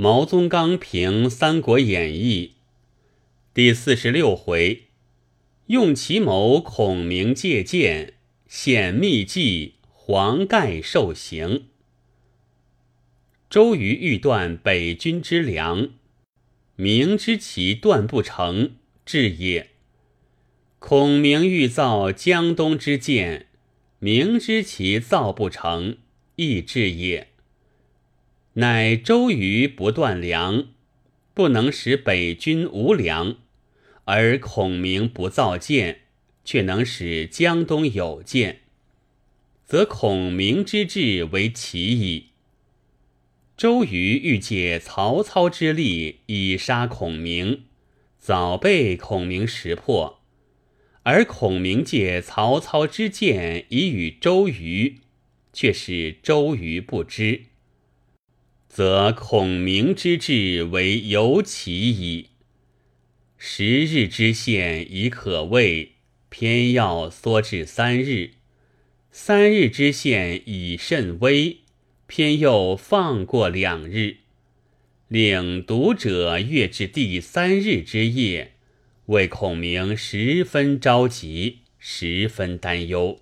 毛宗岗评《三国演义》第四十六回：用奇谋，孔明借箭；显秘计，黄盖受刑。周瑜欲断北军之粮，明知其断不成，至也。孔明欲造江东之箭，明知其造不成，亦至也。乃周瑜不断粮，不能使北军无粮；而孔明不造箭，却能使江东有箭，则孔明之志为奇矣。周瑜欲借曹操之力以杀孔明，早被孔明识破；而孔明借曹操之箭以与周瑜，却使周瑜不知。则孔明之志为尤其矣。十日之限已可畏，偏要缩至三日；三日之限已甚微，偏又放过两日，令读者阅至第三日之夜，为孔明十分着急，十分担忧。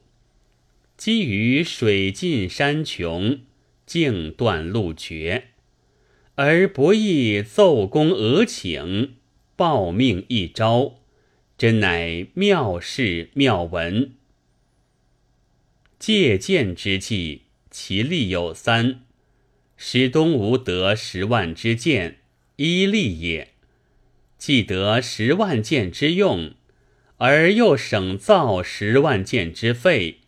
基于水尽山穷。径断路绝，而不亦奏功俄请，报命一招，真乃妙事妙文。借剑之计，其利有三：使东吴得十万之剑，一利也；既得十万剑之用，而又省造十万剑之费。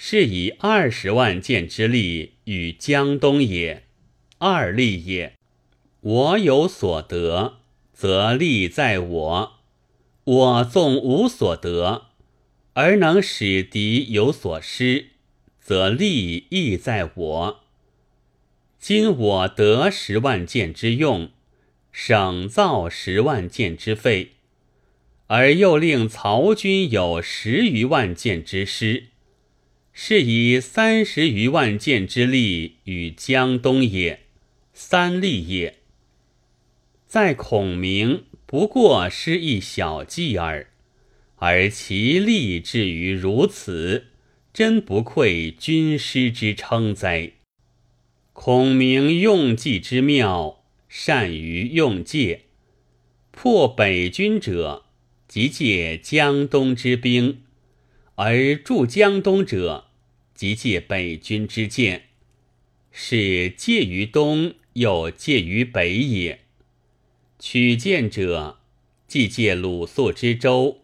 是以二十万箭之力与江东也，二利也。我有所得，则利在我；我纵无所得，而能使敌有所失，则利亦在我。今我得十万箭之用，省造十万箭之费，而又令曹军有十余万箭之师。是以三十余万箭之力与江东也，三利也。在孔明不过失一小计耳，而其力至于如此，真不愧军师之称哉！孔明用计之妙，善于用借，破北军者，即借江东之兵；而助江东者，即借北军之剑，是借于东，又借于北也。取剑者，既借鲁肃之舟，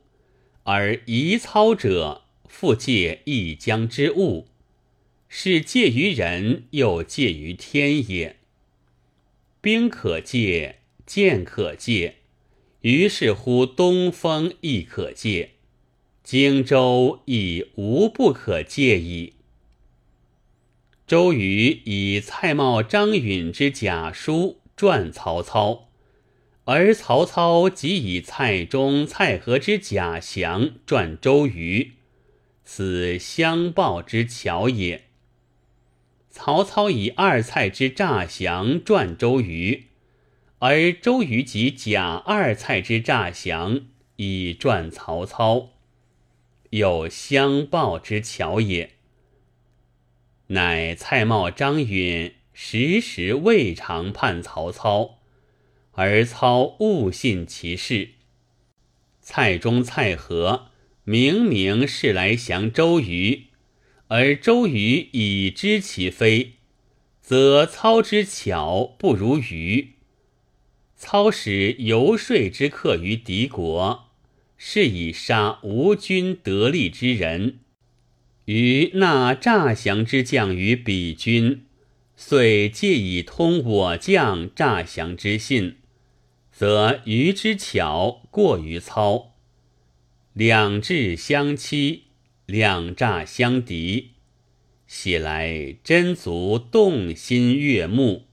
而遗操者复借一江之物，是借于人，又借于天也。兵可借，剑可借，于是乎东风亦可借，荆州亦无不可借矣。周瑜以蔡瑁、张允之假书传曹操，而曹操即以蔡中、蔡和之假降传周瑜，此相报之巧也。曹操以二蔡之诈降传周瑜，而周瑜即假二蔡之诈降以传曹操，有相报之巧也。乃蔡瑁、张允时时未尝叛曹操，而操误信其事。蔡中、蔡和明明是来降周瑜，而周瑜已知其非，则操之巧不如瑜。操使游说之客于敌国，是以杀吴军得利之人。于纳诈降之将于彼军，遂借以通我将诈降之信，则愚之巧过于操，两智相欺，两诈相敌，喜来真足动心悦目。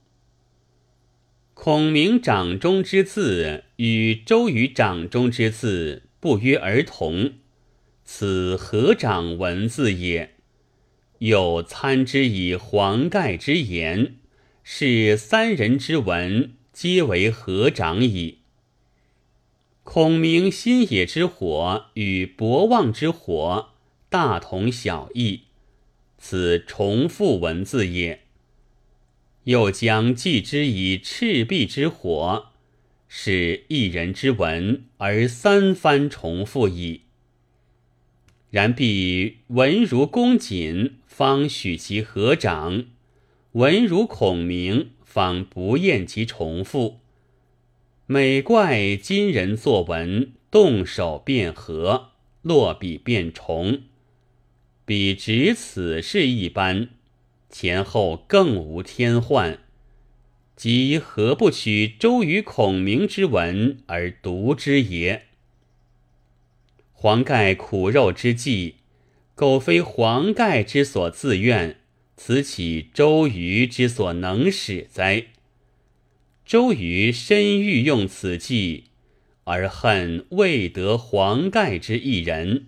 孔明掌中之字与周瑜掌中之字不约而同。此合掌文字也？又参之以黄盖之言，是三人之文，皆为合掌矣。孔明心野之火与博望之火大同小异，此重复文字也。又将记之以赤壁之火，是一人之文而三番重复矣。然必文如公瑾，方许其合掌；文如孔明，方不厌其重复。每怪今人作文，动手便合，落笔便重，比执此事一般，前后更无添换。即何不取周瑜、孔明之文而读之也？黄盖苦肉之计，苟非黄盖之所自愿，此岂周瑜之所能使哉？周瑜深欲用此计，而恨未得黄盖之一人。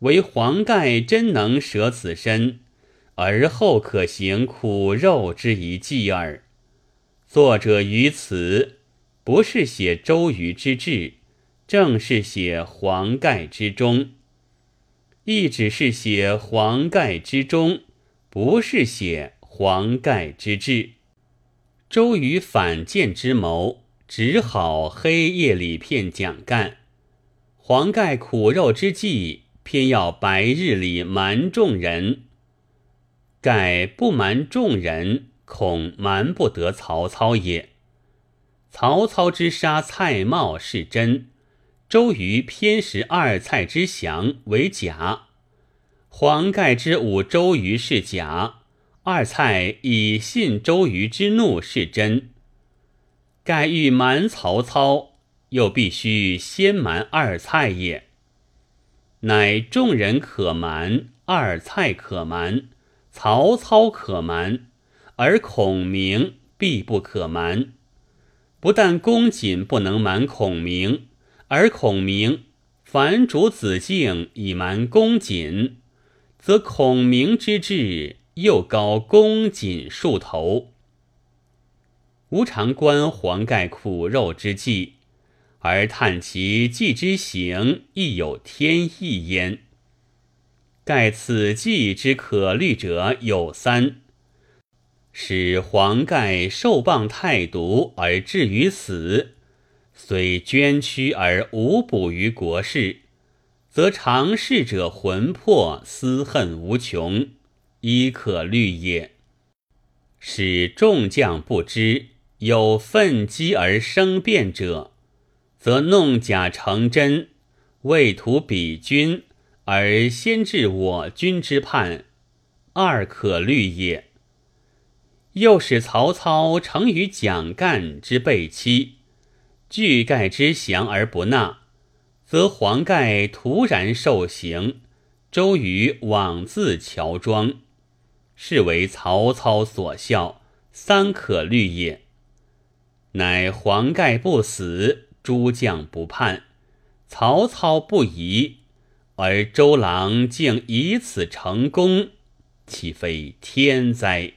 唯黄盖真能舍此身，而后可行苦肉之一计耳。作者于此，不是写周瑜之志，正是写黄盖之中。亦只是写黄盖之中，不是写黄盖之志。周瑜反间之谋，只好黑夜里骗蒋干；黄盖苦肉之计，偏要白日里瞒众人。盖不瞒众人，恐瞒不得曹操也。曹操之杀蔡瑁是真，周瑜偏食二蔡之降为假；黄盖之侮周瑜是假。二蔡以信周瑜之怒是真，盖欲瞒曹操，又必须先瞒二蔡也。乃众人可瞒，二蔡可瞒，曹操可瞒，而孔明必不可瞒。不但公瑾不能瞒孔明，而孔明凡主子敬以瞒公瑾，则孔明之志。又高公瑾数头，吾常观黄盖苦肉之计，而叹其计之行亦有天意焉。盖此计之可虑者有三：使黄盖受谤太毒而至于死，虽捐躯而无补于国事，则常侍者魂魄思恨无穷。亦可虑也。使众将不知有愤激而生变者，则弄假成真，为图彼军而先至我军之叛，二可虑也。又使曹操成于蒋干之背欺，拒盖之降而不纳，则黄盖突然受刑，周瑜枉自乔装。是为曹操所笑，三可虑也。乃黄盖不死，诸将不叛，曹操不疑，而周郎竟以此成功，岂非天灾？